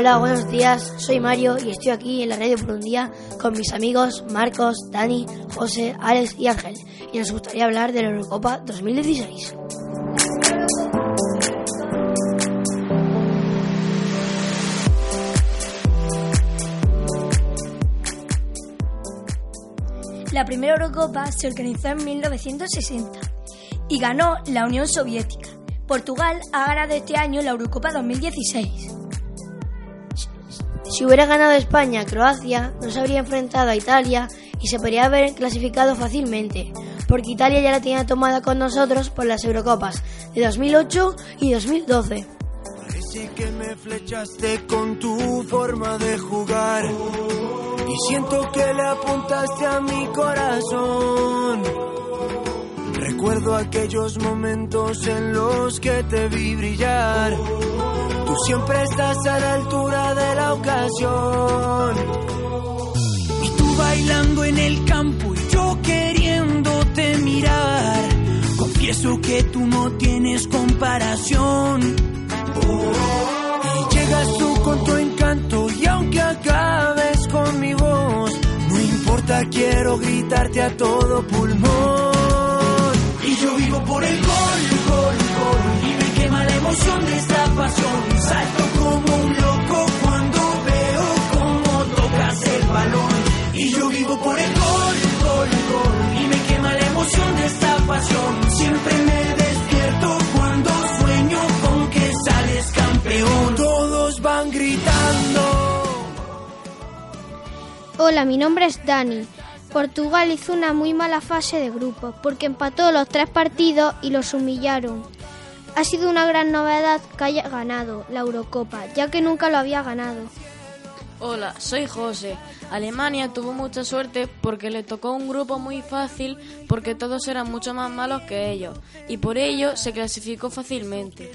Hola, buenos días. Soy Mario y estoy aquí en la radio por un día con mis amigos Marcos, Dani, José, Alex y Ángel. Y nos gustaría hablar de la Eurocopa 2016. La primera Eurocopa se organizó en 1960 y ganó la Unión Soviética. Portugal ha ganado este año la Eurocopa 2016. Si hubiera ganado España, Croacia no se habría enfrentado a Italia y se podría haber clasificado fácilmente, porque Italia ya la tenía tomada con nosotros por las Eurocopas de 2008 y 2012. Parece que me flechaste con tu forma de jugar y siento que le apuntaste a mi corazón. Recuerdo aquellos momentos en los que te vi brillar. Tú siempre estás a la altura de la ocasión. Y tú bailando en el campo y yo queriéndote mirar. Confieso que tú no tienes comparación. Llegas tú con tu encanto y aunque acabes con mi voz, no importa, quiero gritarte a todo pulmón. Y yo vivo por el gol, gol. Hola, mi nombre es Dani. Portugal hizo una muy mala fase de grupo porque empató los tres partidos y los humillaron. Ha sido una gran novedad que haya ganado la Eurocopa, ya que nunca lo había ganado. Hola, soy José. Alemania tuvo mucha suerte porque le tocó un grupo muy fácil porque todos eran mucho más malos que ellos y por ello se clasificó fácilmente.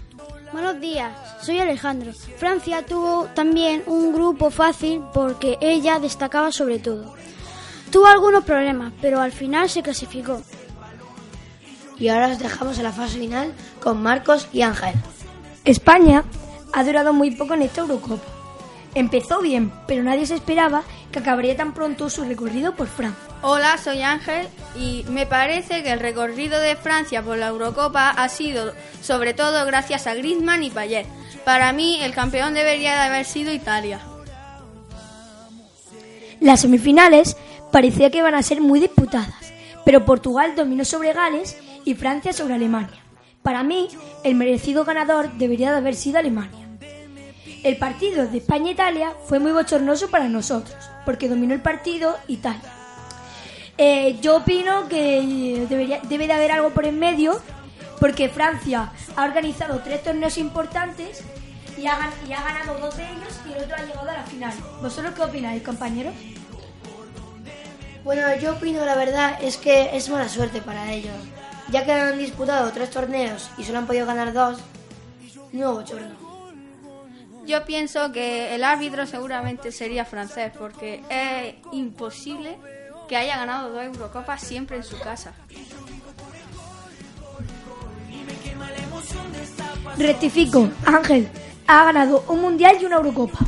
Buenos días, soy Alejandro. Francia tuvo también un grupo fácil porque ella destacaba sobre todo. Tuvo algunos problemas, pero al final se clasificó. Y ahora os dejamos en la fase final con Marcos y Ángel. España ha durado muy poco en esta Eurocopa. Empezó bien, pero nadie se esperaba que acabaría tan pronto su recorrido por Francia. Hola, soy Ángel y me parece que el recorrido de Francia por la Eurocopa ha sido sobre todo gracias a Griezmann y Payet. Para mí el campeón debería de haber sido Italia. Las semifinales parecía que iban a ser muy disputadas, pero Portugal dominó sobre Gales y Francia sobre Alemania. Para mí, el merecido ganador debería de haber sido Alemania. El partido de España-Italia fue muy bochornoso para nosotros, porque dominó el partido Italia. Eh, yo opino que debería, debe de haber algo por en medio, porque Francia ha organizado tres torneos importantes y ha, y ha ganado dos de ellos y el otro ha llegado a la final. ¿Vosotros qué opináis, compañeros? Bueno, yo opino la verdad es que es mala suerte para ellos, ya que han disputado tres torneos y solo han podido ganar dos. No bochorno. Yo pienso que el árbitro seguramente sería francés porque es imposible que haya ganado dos Eurocopas siempre en su casa. Rectifico, Ángel ha ganado un mundial y una Eurocopa.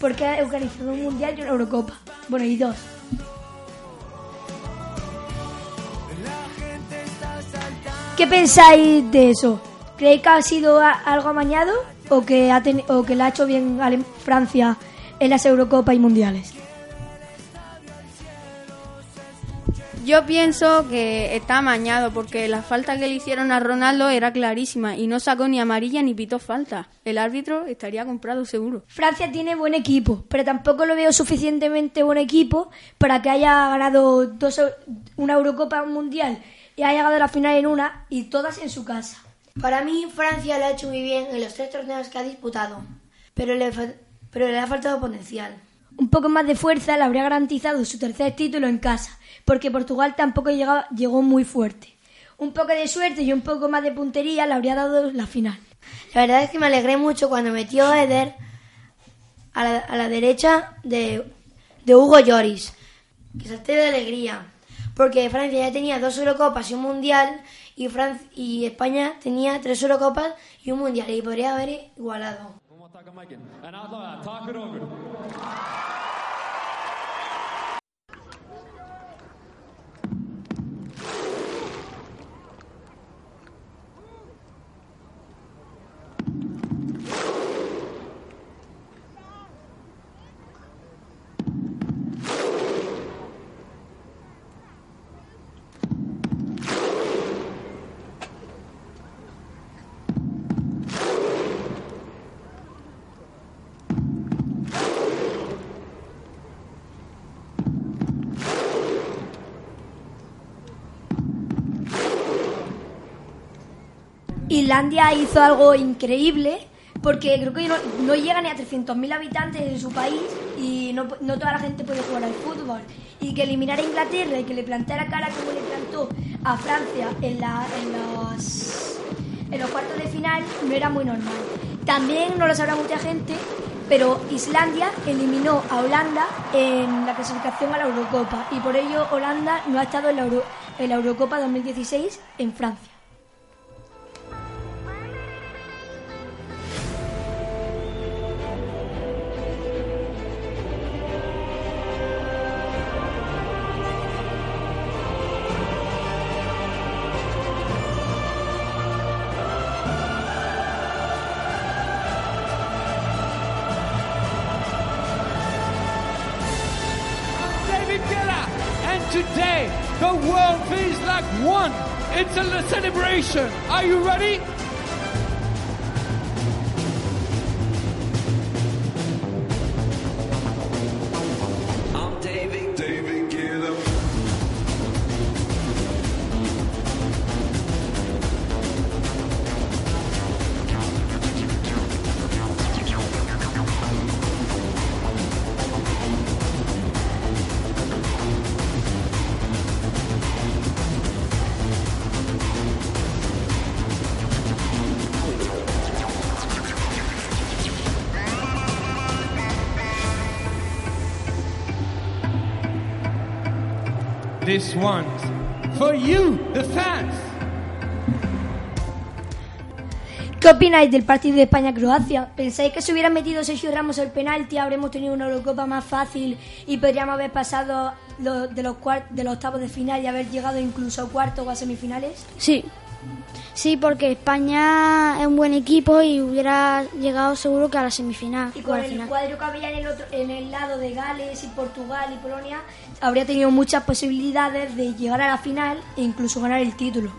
Porque ha organizado un mundial y una Eurocopa. Bueno, y dos. ¿Qué pensáis de eso? ¿Creéis que ha sido algo amañado o que, ha o que le ha hecho bien Francia en las Eurocopas y mundiales? Yo pienso que está amañado porque la falta que le hicieron a Ronaldo era clarísima y no sacó ni amarilla ni pitó falta. El árbitro estaría comprado seguro. Francia tiene buen equipo, pero tampoco lo veo suficientemente buen equipo para que haya ganado dos, una Eurocopa Mundial y haya llegado a la final en una y todas en su casa. Para mí, Francia lo ha hecho muy bien en los tres torneos que ha disputado, pero le, pero le ha faltado potencial. Un poco más de fuerza le habría garantizado su tercer título en casa, porque Portugal tampoco llegó muy fuerte. Un poco de suerte y un poco más de puntería le habría dado la final. La verdad es que me alegré mucho cuando metió a Eder a la, derecha de, de Hugo Lloris, que salté de alegría, porque Francia ya tenía dos Eurocopas y un Mundial y, Francia, y España tenía tres Eurocopas y un Mundial y podría haber igualado. Islandia hizo algo increíble porque creo que no, no llega ni a 300.000 habitantes en su país y no, toda la gente puede jugar al fútbol. Y que eliminar a Inglaterra y que le plantara cara como le plantó a Francia en, la, en los cuartos de final no era muy normal. También no lo sabrá mucha gente, pero Islandia eliminó a Holanda en la clasificación a la Eurocopa y por ello Holanda no ha estado en la, Euro, en la Eurocopa 2016 en Francia. One. It's a celebration. Are you ready? This one's for you, the fans. ¿Qué opináis del partido de España-Croacia? ¿Pensáis que si hubiera metido Sergio Ramos el penalti habremos tenido una Eurocopa más fácil y podríamos haber pasado de, los de los octavos de final y haber llegado incluso a cuartos o a semifinales? Sí. Sí, porque España es un buen equipo y hubiera llegado seguro que a la semifinal. Y con el final. cuadro que había en el, otro, en el lado de Gales y Portugal y Polonia, habría tenido muchas posibilidades de llegar a la final e incluso ganar el título.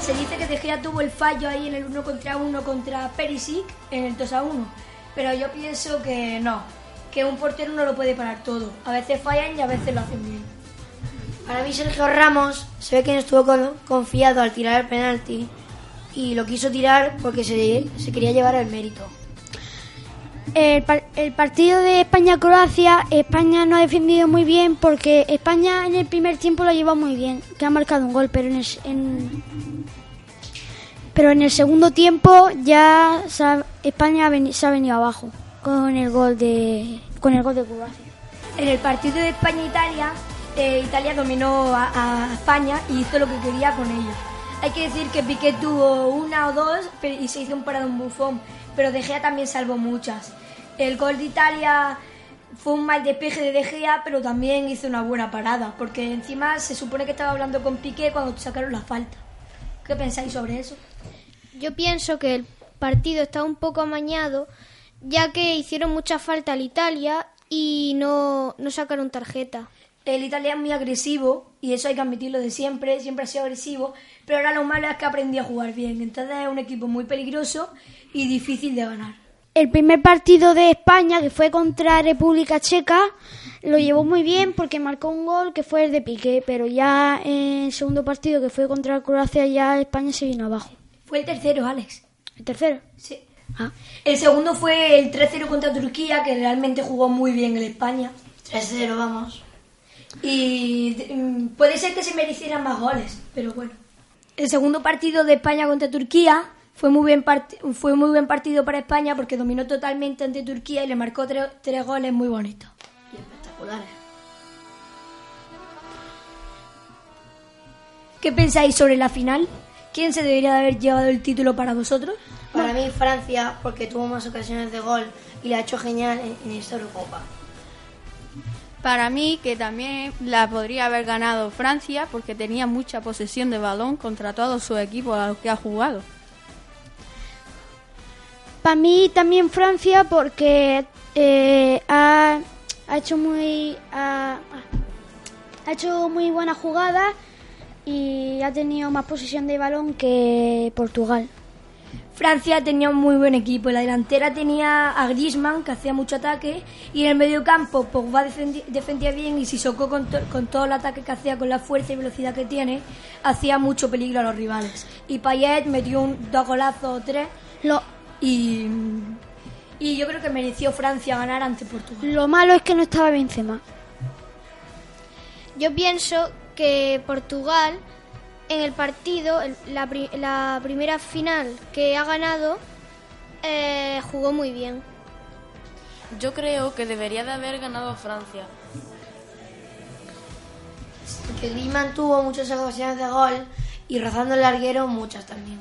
Se dice que De Gea tuvo el fallo ahí en el 1 contra 1 contra Perisic en el 2 a 1, pero yo pienso que no, que un portero no lo puede parar todo. A veces fallan y a veces lo hacen bien. Para mí Sergio Ramos se ve que no estuvo con- confiado al tirar el penalti y lo quiso tirar porque se, se quería llevar el mérito. El, par- el partido de España-Croacia, España no ha defendido muy bien porque España en el primer tiempo lo lleva muy bien, que ha marcado un gol, pero en el, en- pero en el segundo tiempo ya se ha- España ha se ha venido abajo con el gol de con el gol de Croacia. En el partido de España-Italia, eh, Italia dominó a, España y hizo lo que quería con ellos. Hay que decir que Piqué tuvo una o dos y se hizo un parado en bufón, pero De Gea también salvó muchas. El gol de Italia fue un mal despeje de De Gea, pero también hizo una buena parada, porque encima se supone que estaba hablando con Piqué cuando sacaron la falta. ¿Qué pensáis sobre eso? Yo pienso que el partido está un poco amañado, ya que hicieron mucha falta al Italia y no, no sacaron tarjeta. El Italia es muy agresivo y eso hay que admitirlo de siempre, siempre ha sido agresivo, pero ahora lo malo es que aprendió a jugar bien. Entonces es un equipo muy peligroso y difícil de ganar. El primer partido de España, que fue contra República Checa, lo llevó muy bien porque marcó un gol que fue el de Piqué, pero ya en el segundo partido, que fue contra Croacia, ya España se vino abajo. Fue el tercero, Alex. ¿El tercero? Sí. Ah. El segundo fue el 3-0 contra Turquía, que realmente jugó muy bien en España. 3-0, vamos. Y mm, puede ser que se merecieran más goles, pero bueno. El segundo partido de España contra Turquía fue muy bien, fue muy buen partido para España porque dominó totalmente ante Turquía y le marcó tres goles muy bonitos y espectaculares. ¿Qué pensáis sobre la final? ¿Quién se debería de haber llevado el título para vosotros? Para mí Francia, porque tuvo más ocasiones de gol y la ha hecho genial en, en esta Eurocopa. Para mí, que también la podría haber ganado Francia, porque tenía mucha posesión de balón contra todo su equipo a los que ha jugado. Para mí también Francia, porque eh, ha, ha, hecho muy ha, ha hecho muy buena jugada y ha tenido más posesión de balón que Portugal. Francia tenía un muy buen equipo. En la delantera tenía a Griezmann, que hacía mucho ataque, y en el medio campo Pogba defendía bien y Sissoko con, con todo el ataque que hacía, con la fuerza y velocidad que tiene, hacía mucho peligro a los rivales. Y Payet metió un dos golazos o tres. Lo, y, y yo creo que mereció Francia ganar ante Portugal. Lo malo es que no estaba Benzema. Yo pienso que Portugal en el partido, la, la primera final que ha ganado, eh, jugó muy bien. Yo creo que debería de haber ganado Francia. Que Griezmann tuvo muchas ocasiones de gol y rozando el larguero muchas también.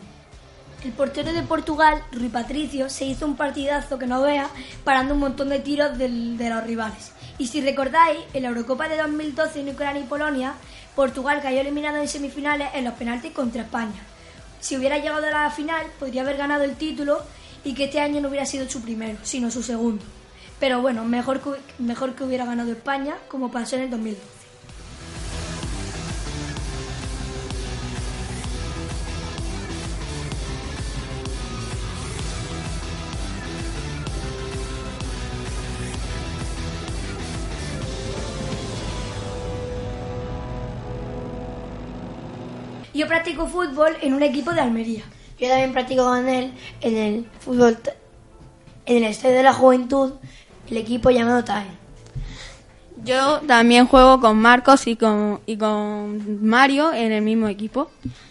El portero de Portugal, Rui Patricio, se hizo un partidazo que no vea, parando un montón de tiros del, de los rivales. Y si recordáis, en la Eurocopa de 2012 en Ucrania y Polonia, Portugal cayó eliminado en semifinales en los penaltis contra España. Si hubiera llegado a la final, podría haber ganado el título y que este año no hubiera sido su primero, sino su segundo. Pero bueno, mejor que, mejor que hubiera ganado España, como pasó en el 2012. Yo practico fútbol en un equipo de Almería. Yo también practico con él en el fútbol, en el Estadio de la Juventud, el equipo llamado TAE. Yo también juego con Marcos y con, y con Mario en el mismo equipo.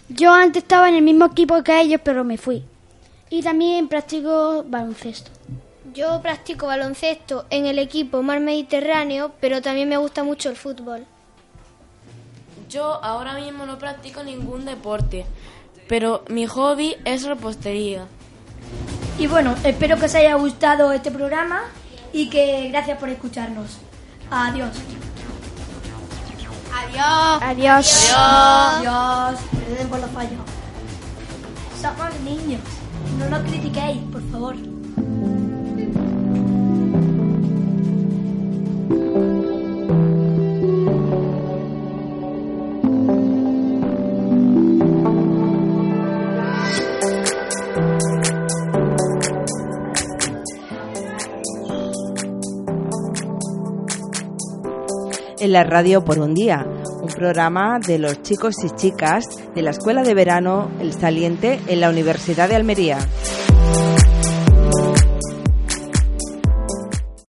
Yo antes estaba en el mismo equipo que ellos, pero me fui. Y también practico baloncesto. Yo practico baloncesto en el equipo Mar Mediterráneo, pero también me gusta mucho el fútbol. Yo ahora mismo no practico ningún deporte, pero mi hobby es repostería. Y bueno, espero que os haya gustado este programa y que gracias por escucharnos. Adiós. Adiós. Adiós. Adiós. Perdón por los fallos. Somos niños. No nos critiquéis, por favor. La radio por un día, un programa de los chicos y chicas de la Escuela de Verano El Saliente en la Universidad de Almería.